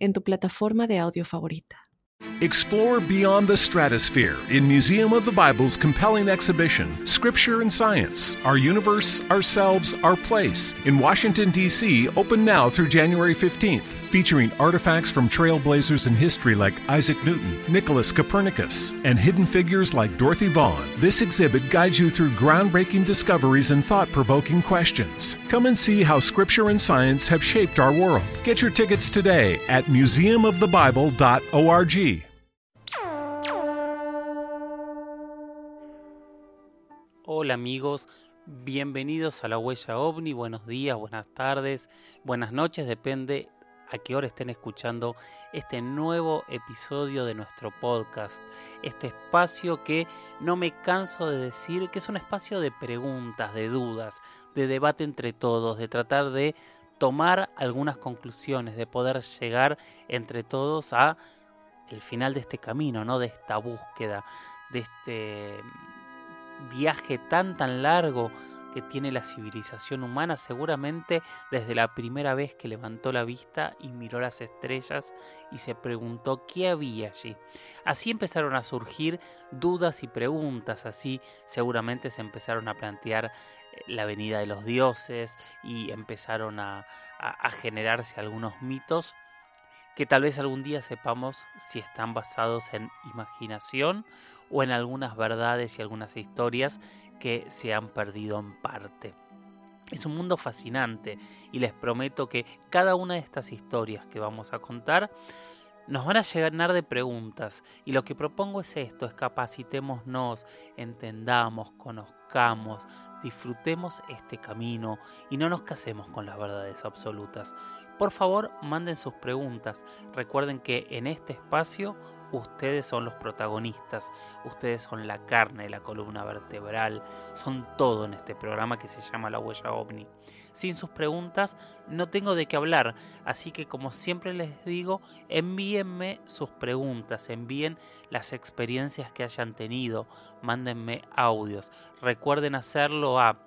en tu plataforma de audio favorita. Explore beyond the stratosphere in Museum of the Bible's compelling exhibition, Scripture and Science Our Universe, Ourselves, Our Place, in Washington, D.C., open now through January 15th. Featuring artifacts from trailblazers in history like Isaac Newton, Nicholas Copernicus, and hidden figures like Dorothy Vaughan, this exhibit guides you through groundbreaking discoveries and thought provoking questions. Come and see how Scripture and Science have shaped our world. Get your tickets today at museumofthebible.org. Hola amigos, bienvenidos a la Huella OVNI, buenos días, buenas tardes, buenas noches, depende a qué hora estén escuchando este nuevo episodio de nuestro podcast, este espacio que no me canso de decir que es un espacio de preguntas, de dudas, de debate entre todos, de tratar de tomar algunas conclusiones, de poder llegar entre todos a el final de este camino, ¿no? De esta búsqueda, de este viaje tan tan largo que tiene la civilización humana seguramente desde la primera vez que levantó la vista y miró las estrellas y se preguntó qué había allí. Así empezaron a surgir dudas y preguntas, así seguramente se empezaron a plantear eh, la venida de los dioses y empezaron a, a generarse algunos mitos que tal vez algún día sepamos si están basados en imaginación o en algunas verdades y algunas historias que se han perdido en parte. Es un mundo fascinante y les prometo que cada una de estas historias que vamos a contar nos van a llenar de preguntas y lo que propongo es esto, es capacitémonos, entendamos, conozcamos, disfrutemos este camino y no nos casemos con las verdades absolutas. Por favor, manden sus preguntas. Recuerden que en este espacio ustedes son los protagonistas, ustedes son la carne, la columna vertebral, son todo en este programa que se llama La Huella OVNI. Sin sus preguntas no tengo de qué hablar, así que como siempre les digo, envíenme sus preguntas, envíen las experiencias que hayan tenido, mándenme audios. Recuerden hacerlo a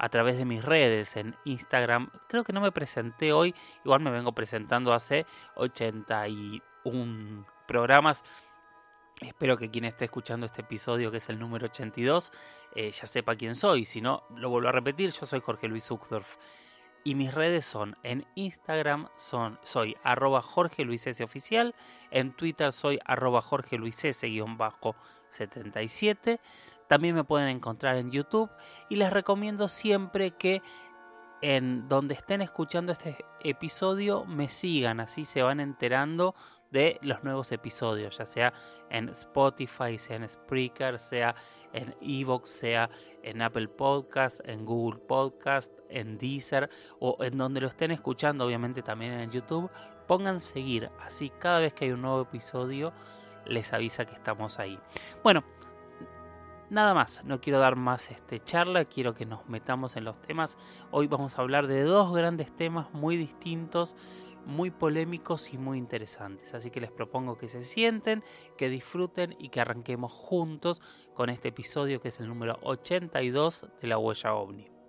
a través de mis redes en Instagram. Creo que no me presenté hoy, igual me vengo presentando hace 81 programas. Espero que quien esté escuchando este episodio, que es el número 82, eh, ya sepa quién soy. Si no, lo vuelvo a repetir, yo soy Jorge Luis Uxdorf. Y mis redes son, en Instagram son, soy arroba Jorge Luis S. Oficial, en Twitter soy arroba Jorge Luis S-77. También me pueden encontrar en YouTube y les recomiendo siempre que en donde estén escuchando este episodio me sigan, así se van enterando de los nuevos episodios, ya sea en Spotify, sea en Spreaker, sea en Evox, sea en Apple Podcast, en Google Podcast, en Deezer o en donde lo estén escuchando, obviamente también en YouTube, pongan seguir, así cada vez que hay un nuevo episodio les avisa que estamos ahí. Bueno, Nada más, no quiero dar más este charla, quiero que nos metamos en los temas. Hoy vamos a hablar de dos grandes temas muy distintos, muy polémicos y muy interesantes. Así que les propongo que se sienten, que disfruten y que arranquemos juntos con este episodio que es el número 82 de la huella ovni.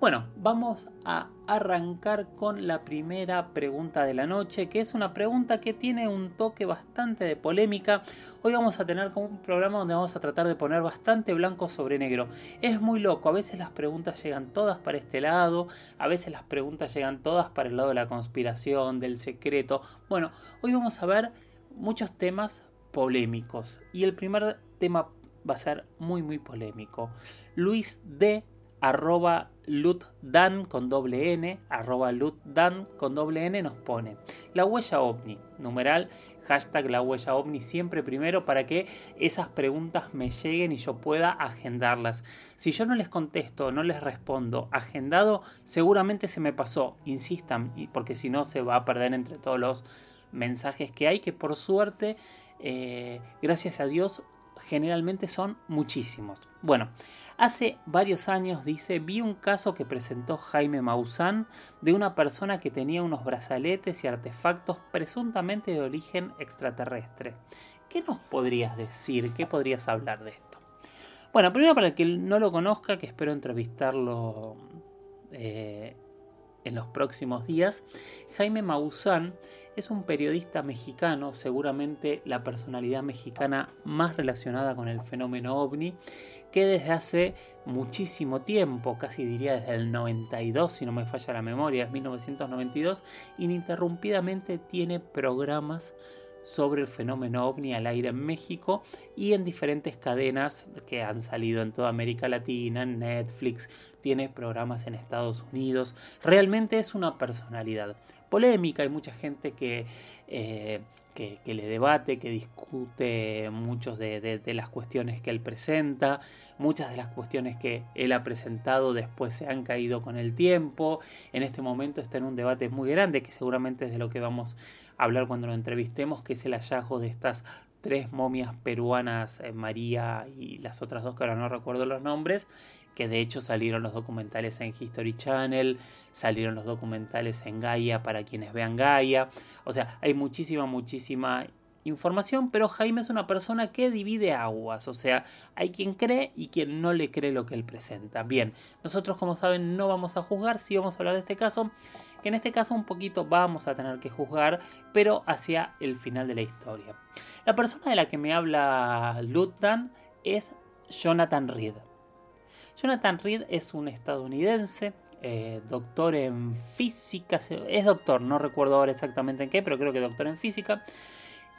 Bueno, vamos a arrancar con la primera pregunta de la noche, que es una pregunta que tiene un toque bastante de polémica. Hoy vamos a tener como un programa donde vamos a tratar de poner bastante blanco sobre negro. Es muy loco, a veces las preguntas llegan todas para este lado, a veces las preguntas llegan todas para el lado de la conspiración, del secreto. Bueno, hoy vamos a ver muchos temas polémicos y el primer tema va a ser muy muy polémico. Luis D arroba lutdan con doble n, arroba lutdan con doble n nos pone la huella ovni, numeral hashtag la huella ovni siempre primero para que esas preguntas me lleguen y yo pueda agendarlas. Si yo no les contesto, no les respondo agendado, seguramente se me pasó, insistan, porque si no se va a perder entre todos los mensajes que hay, que por suerte, eh, gracias a Dios, generalmente son muchísimos. Bueno, hace varios años, dice, vi un caso que presentó Jaime Maussan de una persona que tenía unos brazaletes y artefactos presuntamente de origen extraterrestre. ¿Qué nos podrías decir? ¿Qué podrías hablar de esto? Bueno, primero para el que no lo conozca, que espero entrevistarlo eh, en los próximos días, Jaime Maussan es un periodista mexicano, seguramente la personalidad mexicana más relacionada con el fenómeno ovni, que desde hace muchísimo tiempo, casi diría desde el 92, si no me falla la memoria, es 1992, ininterrumpidamente tiene programas sobre el fenómeno ovni al aire en México y en diferentes cadenas que han salido en toda América Latina, en Netflix, tiene programas en Estados Unidos. Realmente es una personalidad polémica, hay mucha gente que, eh, que, le debate, que discute muchas de, las cuestiones que él presenta, muchas de las cuestiones que él ha presentado después se han caído con el tiempo, en este momento está en un debate muy grande que seguramente es de lo que vamos hablar cuando lo entrevistemos, que es el hallazgo de estas tres momias peruanas, eh, María y las otras dos que ahora no recuerdo los nombres, que de hecho salieron los documentales en History Channel, salieron los documentales en Gaia para quienes vean Gaia, o sea, hay muchísima, muchísima información, pero Jaime es una persona que divide aguas, o sea, hay quien cree y quien no le cree lo que él presenta. Bien, nosotros como saben no vamos a juzgar, sí vamos a hablar de este caso, que en este caso un poquito vamos a tener que juzgar, pero hacia el final de la historia. La persona de la que me habla Lutdan es Jonathan Reed. Jonathan Reed es un estadounidense, eh, doctor en física, es doctor, no recuerdo ahora exactamente en qué, pero creo que doctor en física.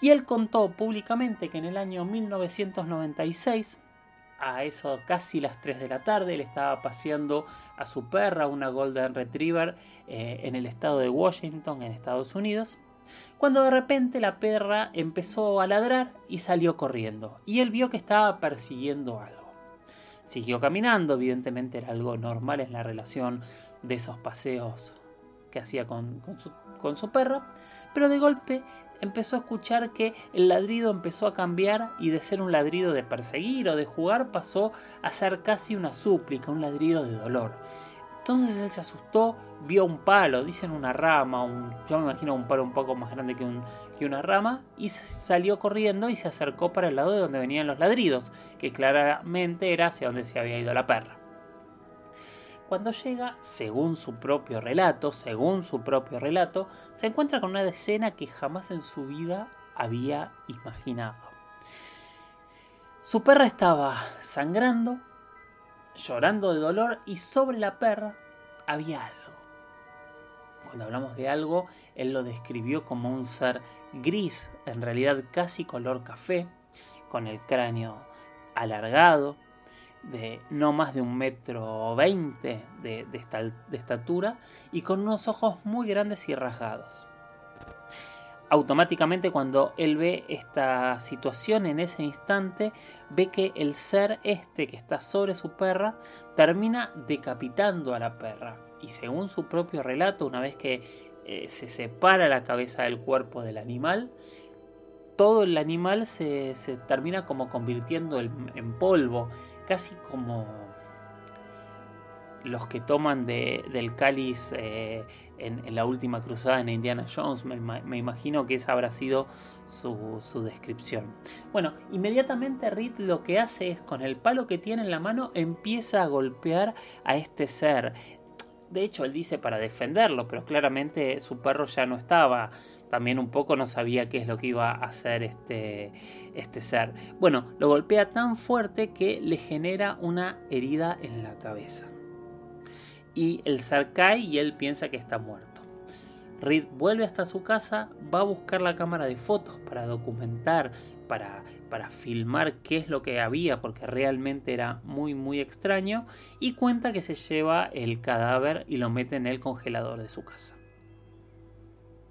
Y él contó públicamente que en el año 1996, a eso casi las 3 de la tarde, él estaba paseando a su perra, una Golden Retriever, eh, en el estado de Washington, en Estados Unidos, cuando de repente la perra empezó a ladrar y salió corriendo, y él vio que estaba persiguiendo algo. Siguió caminando, evidentemente era algo normal en la relación de esos paseos que hacía con, su, con su perra, pero de golpe empezó a escuchar que el ladrido empezó a cambiar y de ser un ladrido de perseguir o de jugar pasó a ser casi una súplica, un ladrido de dolor. Entonces él se asustó, vio un palo, dicen una rama, un, yo me imagino un palo un poco más grande que, que una rama, y salió corriendo y se acercó para el lado de donde venían los ladridos, que claramente era hacia donde se había ido la perra. Cuando llega, según su propio relato, según su propio relato, se encuentra con una escena que jamás en su vida había imaginado. Su perra estaba sangrando, llorando de dolor y sobre la perra había algo. Cuando hablamos de algo, él lo describió como un ser gris, en realidad casi color café, con el cráneo alargado, de no más de un metro veinte de, de estatura y con unos ojos muy grandes y rasgados automáticamente cuando él ve esta situación en ese instante, ve que el ser este que está sobre su perra termina decapitando a la perra. Y según su propio relato, una vez que eh, se separa la cabeza del cuerpo del animal, todo el animal se, termina como convirtiendo en polvo, casi como los que toman del cáliz eh, en, la última cruzada en Indiana Jones, me, imagino que esa habrá sido su, descripción. Bueno, inmediatamente Reed lo que hace es con el palo que tiene en la mano empieza a golpear a este ser. De hecho, él dice para defenderlo, pero claramente su perro ya no estaba. También un poco no sabía qué es lo que iba a hacer este, este ser. Bueno, lo golpea tan fuerte que le genera una herida en la cabeza y el zar cae y él piensa que está muerto. Reed vuelve hasta su casa, va a buscar la cámara de fotos para documentar, para, para filmar qué es lo que había, porque realmente era muy muy extraño, y cuenta que se lleva el cadáver y lo mete en el congelador de su casa.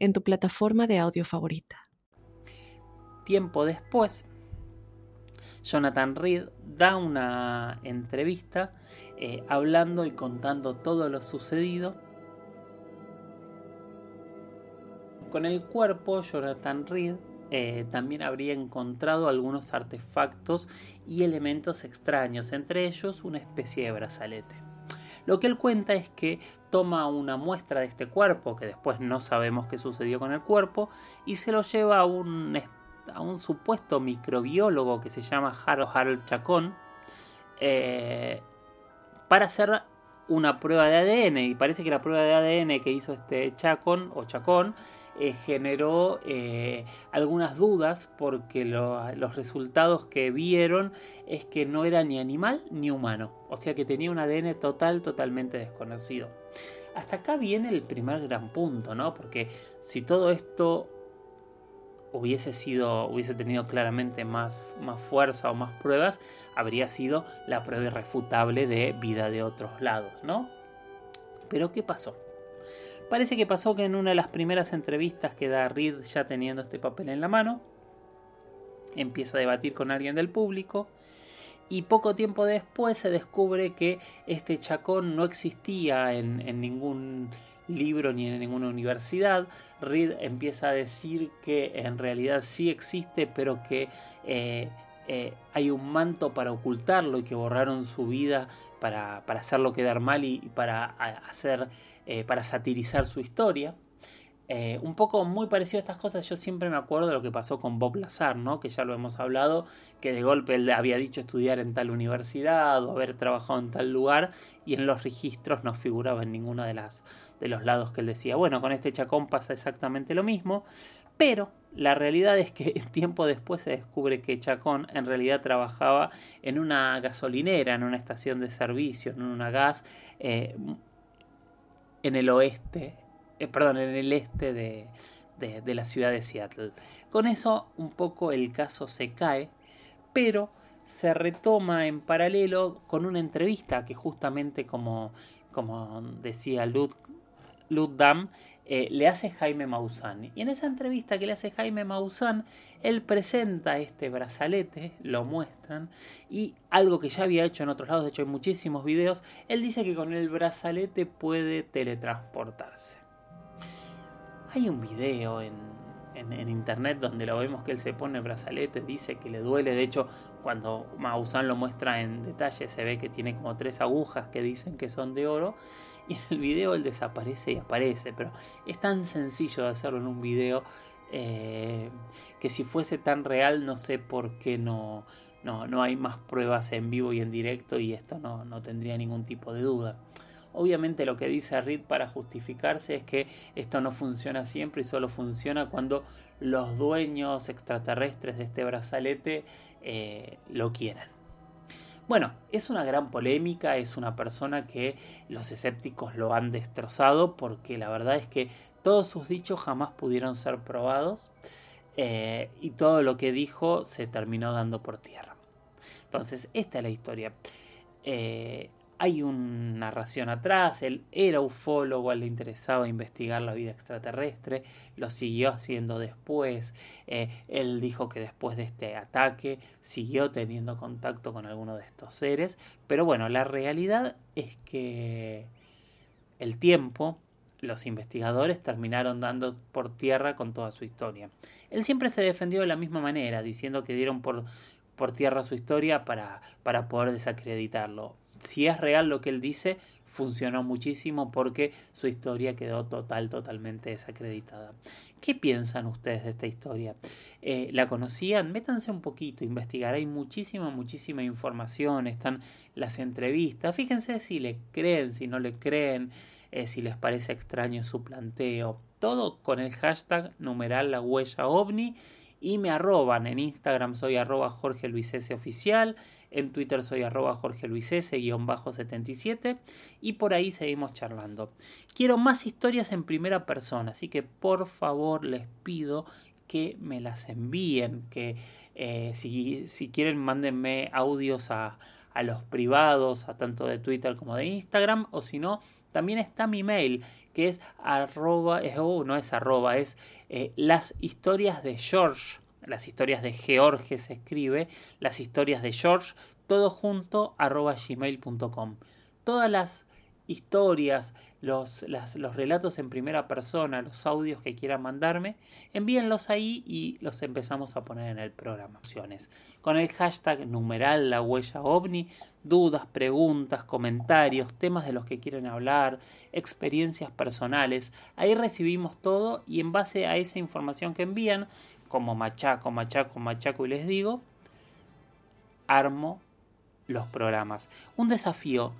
en tu plataforma de audio favorita. Tiempo después, Jonathan Reed da una entrevista eh, hablando y contando todo lo sucedido. Con el cuerpo, Jonathan Reed eh, también habría encontrado algunos artefactos y elementos extraños, entre ellos una especie de brazalete. Lo que él cuenta es que toma una muestra de este cuerpo, que después no sabemos qué sucedió con el cuerpo, y se lo lleva a un supuesto microbiólogo que se llama Harold Chacón eh, para hacer una prueba de ADN y parece que la prueba de ADN que hizo este Chacón o Chacón eh, generó eh, algunas dudas porque los resultados que vieron es que no era ni animal ni humano, o sea que tenía un ADN total, totalmente desconocido. Hasta acá viene el primer gran punto, ¿no? Porque si todo esto hubiese sido, hubiese tenido claramente más, más fuerza o más pruebas, habría sido la prueba irrefutable de vida de otros lados, ¿no? Pero ¿qué pasó? Parece que pasó que en una de las primeras entrevistas que da Reed ya teniendo este papel en la mano, empieza a debatir con alguien del público y poco tiempo después se descubre que este chacón no existía en, en ningún libro ni en ninguna universidad. Reed empieza a decir que en realidad sí existe, pero que eh, eh, hay un manto para ocultarlo y que borraron su vida para, hacerlo quedar mal y, para hacer, eh, para satirizar su historia. Eh, un poco muy parecido a estas cosas, yo siempre me acuerdo de lo que pasó con Bob Lazar, ¿no? que ya lo hemos hablado, que de golpe él había dicho estudiar en tal universidad o haber trabajado en tal lugar y en los registros no figuraba en ninguno de, las, de los lados que él decía. Bueno, con este Chacón pasa exactamente lo mismo, pero la realidad es que tiempo después se descubre que Chacón en realidad trabajaba en una gasolinera, en una estación de servicio, en una gas eh, en el oeste eh, perdón, en el este de, de, la ciudad de Seattle. Con eso un poco el caso se cae, pero se retoma en paralelo con una entrevista que justamente como, como decía Lud, Dam, eh, le hace Jaime Maussan. Y en esa entrevista que le hace Jaime Maussan, él presenta este brazalete, lo muestran, y algo que ya había hecho en otros lados, de hecho hay muchísimos videos, él dice que con el brazalete puede teletransportarse. Hay un video en, internet donde lo vemos que él se pone el brazalete, dice que le duele. De hecho, cuando Maussan lo muestra en detalle, se ve que tiene como tres agujas que dicen que son de oro. Y en el video él desaparece y aparece. Pero es tan sencillo de hacerlo en un video eh, que si fuese tan real, no sé por qué no, no, no hay más pruebas en vivo y en directo. Y esto no, no tendría ningún tipo de duda. Obviamente lo que dice Reed para justificarse es que esto no funciona siempre y solo funciona cuando los dueños extraterrestres de este brazalete eh, lo quieren. Bueno, es una gran polémica, es una persona que los escépticos lo han destrozado porque la verdad es que todos sus dichos jamás pudieron ser probados eh, y todo lo que dijo se terminó dando por tierra. Entonces, esta es la historia. Eh, hay una narración atrás, él era ufólogo, le interesaba investigar la vida extraterrestre, lo siguió haciendo después, eh, él dijo que después de este ataque siguió teniendo contacto con alguno de estos seres, pero bueno, la realidad es que el tiempo, los investigadores terminaron dando por tierra con toda su historia. Él siempre se defendió de la misma manera, diciendo que dieron por, por tierra su historia para, para poder desacreditarlo si es real lo que él dice, funcionó muchísimo porque su historia quedó total, totalmente desacreditada. ¿Qué piensan ustedes de esta historia? Eh, ¿La conocían? Métanse un poquito, investigar. Hay muchísima, muchísima información. Están las entrevistas. Fíjense si le creen, si no le creen, eh, si les parece extraño su planteo. Todo con el hashtag numeral la huella ovni y me arroban. En Instagram soy arroba Jorge Luis S. oficial, en Twitter soy arroba Jorge Luis S. guion bajo 77 y por ahí seguimos charlando. Quiero más historias en primera persona, así que por favor les pido que me las envíen, que eh, si, si, quieren mándenme audios a, a los privados, a tanto de Twitter como de Instagram, o si no, también está mi mail, que es arroba, oh, no es arroba, es eh, las historias de George, las historias de George se escribe, las historias de George, todo junto arroba gmail.com. Todas las historias, los, los relatos en primera persona, los audios que quieran mandarme, envíenlos ahí y los empezamos a poner en el programa. Con el hashtag numeral la huella ovni, dudas, preguntas, comentarios, temas de los que quieren hablar, experiencias personales. Ahí recibimos todo y en base a esa información que envían, como machaco, machaco, machaco y les digo, armo los programas. Un desafío,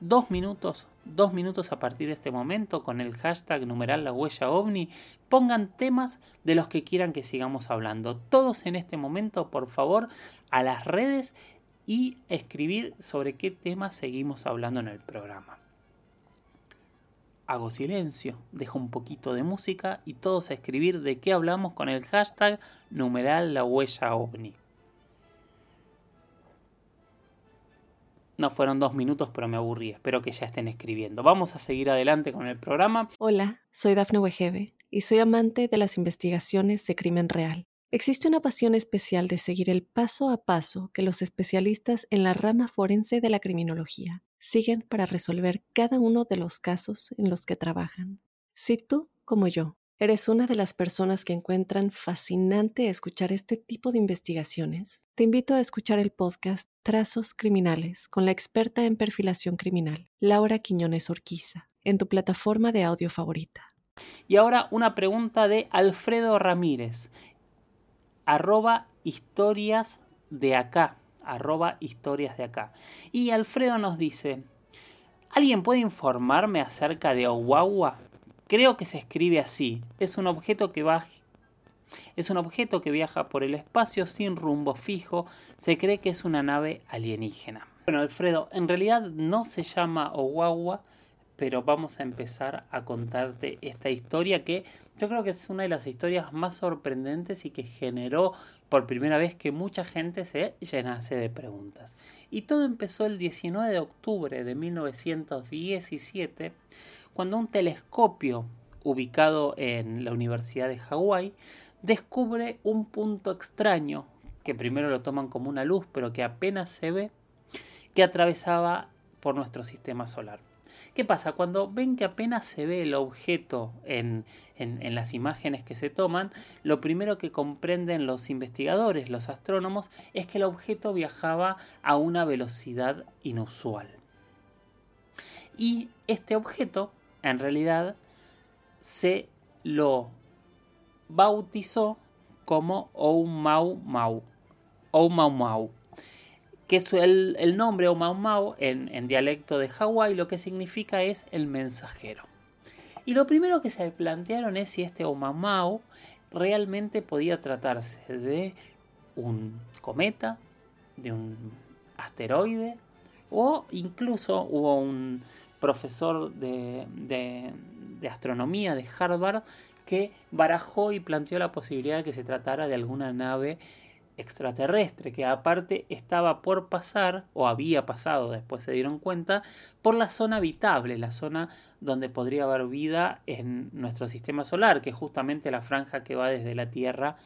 dos minutos dos minutos a partir de este momento con el hashtag numeral la huella ovni. Pongan temas de los que quieran que sigamos hablando. Todos en este momento, por favor, a las redes y escribir sobre qué temas seguimos hablando en el programa. Hago silencio, dejo un poquito de música y todos a escribir de qué hablamos con el hashtag numeral la huella ovni. No fueron dos minutos, pero me aburrí. Espero que ya estén escribiendo. Vamos a seguir adelante con el programa. Hola, soy Dafne Wegebe y soy amante de las investigaciones de crimen real. Existe una pasión especial de seguir el paso a paso que los especialistas en la rama forense de la criminología siguen para resolver cada uno de los casos en los que trabajan. Si tú, como yo, ¿Eres una de las personas que encuentran fascinante escuchar este tipo de investigaciones? Te invito a escuchar el podcast Trazos Criminales con la experta en perfilación criminal, Laura Quiñones Orquiza, en tu plataforma de audio favorita. Y ahora una pregunta de Alfredo Ramírez, arroba historias de acá, arroba historias de acá. Y Alfredo nos dice, ¿alguien puede informarme acerca de Owawa? Creo que se escribe así. Es un objeto que es un objeto que viaja por el espacio sin rumbo fijo. Se cree que es una nave alienígena. Bueno, Alfredo, en realidad no se llama Owawa, pero vamos a empezar a contarte esta historia que yo creo que es una de las historias más sorprendentes y que generó por primera vez que mucha gente se llenase de preguntas. Y todo empezó el 19 de octubre de 1917 cuando un telescopio ubicado en la Universidad de Hawái descubre un punto extraño, que primero lo toman como una luz, pero que apenas se ve, que atravesaba por nuestro sistema solar. ¿Qué pasa? Cuando ven que apenas se ve el objeto en, en, las imágenes que se toman, lo primero que comprenden los investigadores, los astrónomos, es que el objeto viajaba a una velocidad inusual. Y este objeto en realidad se lo bautizó como Oumau Mau. Mau. Que es el, el nombre Oumau Mau en, en dialecto de Hawái lo que significa es el mensajero. Y lo primero que se plantearon es si este Oumau Mau realmente podía tratarse de un cometa, de un asteroide o incluso hubo un, profesor de, astronomía de Harvard que barajó y planteó la posibilidad de que se tratara de alguna nave extraterrestre que aparte estaba por pasar o había pasado, después se dieron cuenta, por la zona habitable, la zona donde podría haber vida en nuestro sistema solar, que es justamente la franja que va desde la Tierra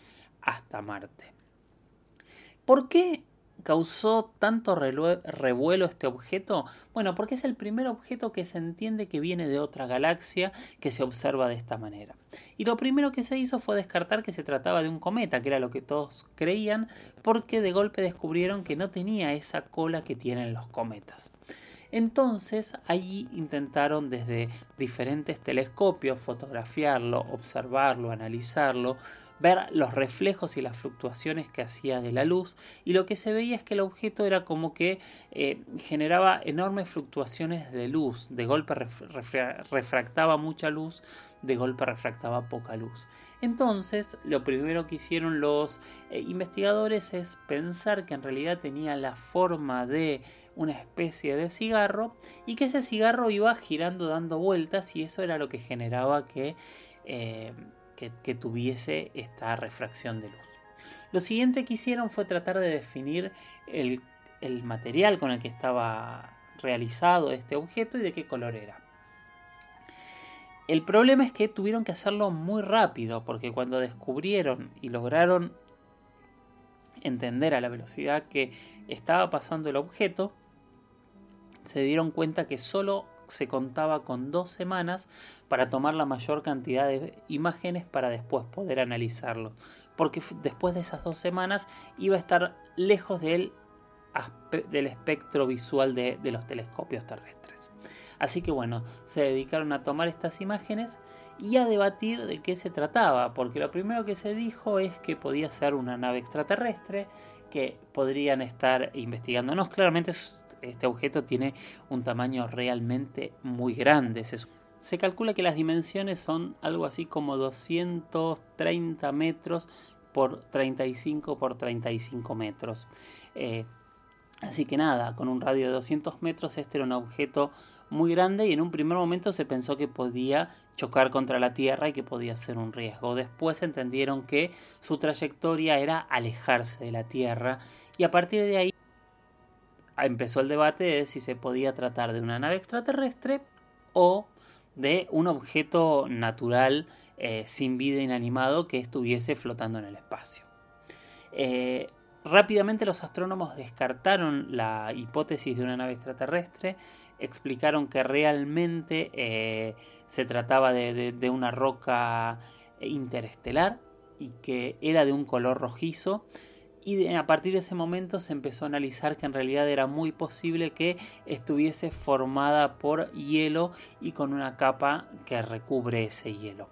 hasta Marte. ¿Por qué causó tanto revuelo este objeto? Bueno, porque es el primer objeto que se entiende que viene de otra galaxia que se observa de esta manera. Y lo primero que se hizo fue descartar que se trataba de un cometa, que era lo que todos creían, porque de golpe descubrieron que no tenía esa cola que tienen los cometas. Entonces ahí intentaron desde diferentes telescopios fotografiarlo, observarlo, analizarlo, ver los reflejos y las fluctuaciones que hacía de la luz y lo que se veía es que el objeto era como que eh, generaba enormes fluctuaciones de luz, de golpe refractaba mucha luz, de golpe refractaba poca luz. Entonces lo primero que hicieron los eh, investigadores es pensar que en realidad tenía la forma de una especie de cigarro y que ese cigarro iba girando dando vueltas y eso era lo que generaba que eh, que, tuviese esta refracción de luz. Lo siguiente que hicieron fue tratar de definir el, el material con el que estaba realizado este objeto y de qué color era. El problema es que tuvieron que hacerlo muy rápido, porque cuando descubrieron y lograron entender a la velocidad que estaba pasando el objeto, se dieron cuenta que solo se contaba con dos semanas para tomar la mayor cantidad de imágenes para después poder analizarlo. Porque después de esas dos semanas iba a estar lejos del, del espectro visual de, de los telescopios terrestres. Así que bueno, se dedicaron a tomar estas imágenes y a debatir de qué se trataba, porque lo primero que se dijo es que podía ser una nave extraterrestre, que podrían estar investigándonos. Claramente este objeto tiene un tamaño realmente muy grande. Se, calcula que las dimensiones son algo así como 230 metros por 35 por 35 metros. Eh, así que nada, con un radio de 200 metros este era un objeto muy grande y en un primer momento se pensó que podía chocar contra la Tierra y que podía ser un riesgo. Después entendieron que su trayectoria era alejarse de la Tierra y a partir de ahí empezó el debate de si se podía tratar de una nave extraterrestre o de un objeto natural eh, sin vida inanimado que estuviese flotando en el espacio. Eh, rápidamente los astrónomos descartaron la hipótesis de una nave extraterrestre, explicaron que realmente eh, se trataba de una roca interestelar y que era de un color rojizo y a partir de ese momento se empezó a analizar que en realidad era muy posible que estuviese formada por hielo y con una capa que recubre ese hielo.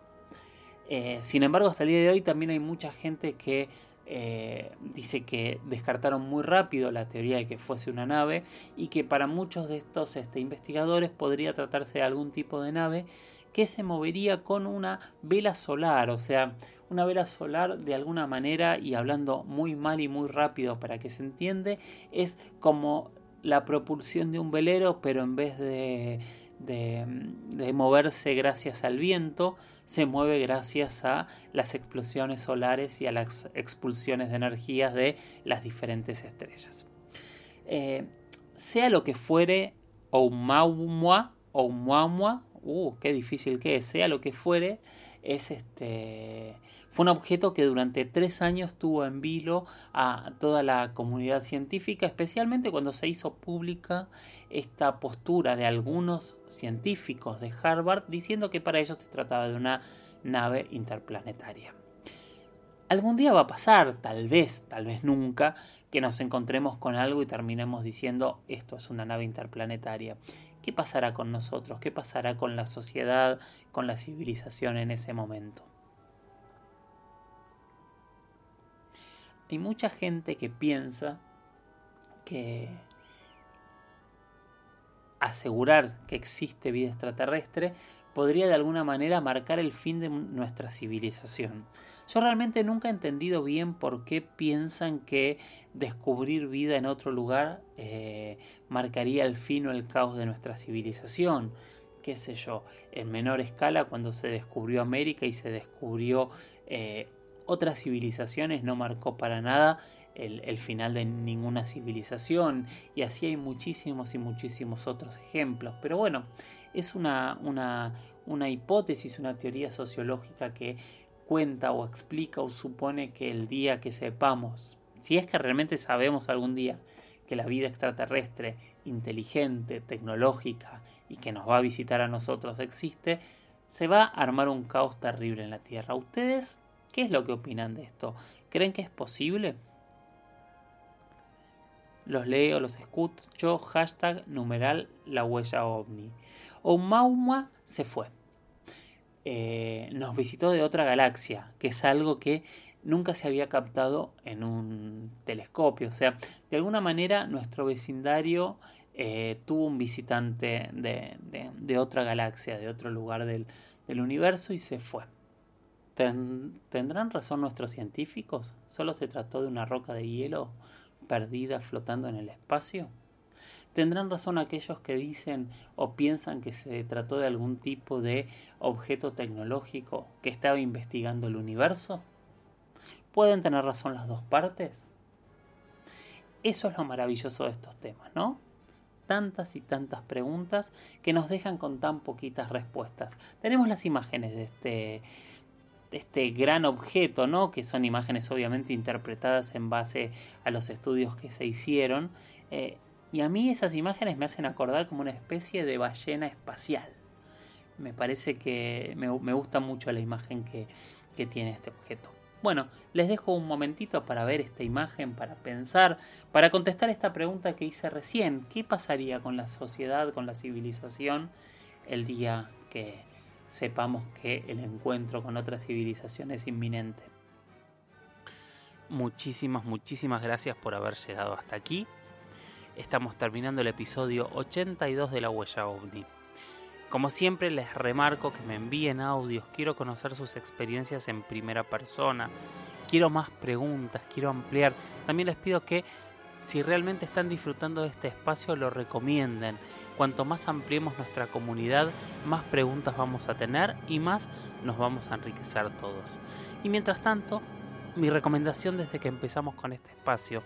Eh, sin embargo, hasta el día de hoy también hay mucha gente que eh, dice que descartaron muy rápido la teoría de que fuese una nave y que para muchos de estos este, investigadores podría tratarse de algún tipo de nave que se movería con una vela solar, o sea, una vela solar de alguna manera y hablando muy mal y muy rápido para que se entiende, es como la propulsión de un velero, pero en vez de, de, moverse gracias al viento, se mueve gracias a las explosiones solares y a las expulsiones de energías de las diferentes estrellas. Eh, sea lo que fuere, Oumuamua, Oumuamua, uh, qué difícil que es, sea lo que fuere, es este fue un objeto que durante tres años tuvo en vilo a toda la comunidad científica, especialmente cuando se hizo pública esta postura de algunos científicos de Harvard diciendo que para ellos se trataba de una nave interplanetaria. Algún día va a pasar, tal vez, tal vez nunca, que nos encontremos con algo y terminemos diciendo esto es una nave interplanetaria. ¿Qué pasará con nosotros? ¿Qué pasará con la sociedad, con la civilización en ese momento? hay mucha gente que piensa que asegurar que existe vida extraterrestre podría de alguna manera marcar el fin de nuestra civilización. Yo realmente nunca he entendido bien por qué piensan que descubrir vida en otro lugar eh, marcaría el fin o el caos de nuestra civilización. Qué sé yo, en menor escala cuando se descubrió América y se descubrió eh, otras civilizaciones no marcó para nada el, final de ninguna civilización y así hay muchísimos y muchísimos otros ejemplos. Pero bueno, es una, una, una hipótesis, una teoría sociológica que cuenta o explica o supone que el día que sepamos, si es que realmente sabemos algún día que la vida extraterrestre, inteligente, tecnológica y que nos va a visitar a nosotros existe, se va a armar un caos terrible en la Tierra. ¿Ustedes ¿Qué es lo que opinan de esto? ¿Creen que es posible? Los leo, los escucho, hashtag numeral la huella ovni. Oumuamua se fue. Eh, nos visitó de otra galaxia, que es algo que nunca se había captado en un telescopio. O sea, de alguna manera nuestro vecindario eh, tuvo un visitante de, otra galaxia, de otro lugar del, universo y se fue. ¿Tendrán razón nuestros científicos? ¿Solo se trató de una roca de hielo perdida flotando en el espacio? ¿Tendrán razón aquellos que dicen o piensan que se trató de algún tipo de objeto tecnológico que estaba investigando el universo? ¿Pueden tener razón las dos partes? Eso es lo maravilloso de estos temas, ¿no? Tantas y tantas preguntas que nos dejan con tan poquitas respuestas. Tenemos las imágenes de este, este gran objeto, ¿no? Que son imágenes obviamente interpretadas en base a los estudios que se hicieron. Eh, y a mí esas imágenes me hacen acordar como una especie de ballena espacial. Me parece que me, gusta mucho la imagen que, que tiene este objeto. Bueno, les dejo un momentito para ver esta imagen, para pensar, para contestar esta pregunta que hice recién. ¿Qué pasaría con la sociedad, con la civilización el día que sepamos que el encuentro con otra civilización es inminente? Muchísimas, muchísimas gracias por haber llegado hasta aquí. Estamos terminando el episodio 82 de la huella ovni. Como siempre les remarco que me envíen audios, quiero conocer sus experiencias en primera persona, quiero más preguntas, quiero ampliar. También les pido que si realmente están disfrutando de este espacio lo recomienden. Cuanto más ampliemos nuestra comunidad, más preguntas vamos a tener y más nos vamos a enriquecer todos. Y mientras tanto, mi recomendación desde que empezamos con este espacio,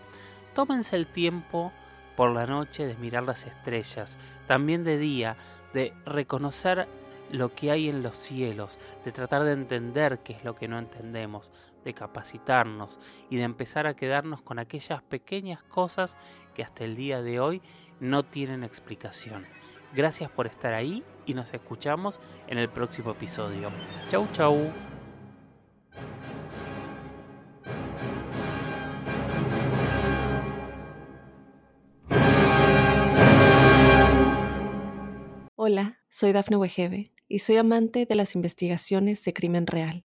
tómense el tiempo por la noche de mirar las estrellas, también de día, de reconocer lo que hay en los cielos, de tratar de entender qué es lo que no entendemos, de capacitarnos y de empezar a quedarnos con aquellas pequeñas cosas que hasta el día de hoy no tienen explicación. Gracias por estar ahí y nos escuchamos en el próximo episodio. Chau chau. Hola, soy Dafne Wegebe y soy amante de las investigaciones de crimen real.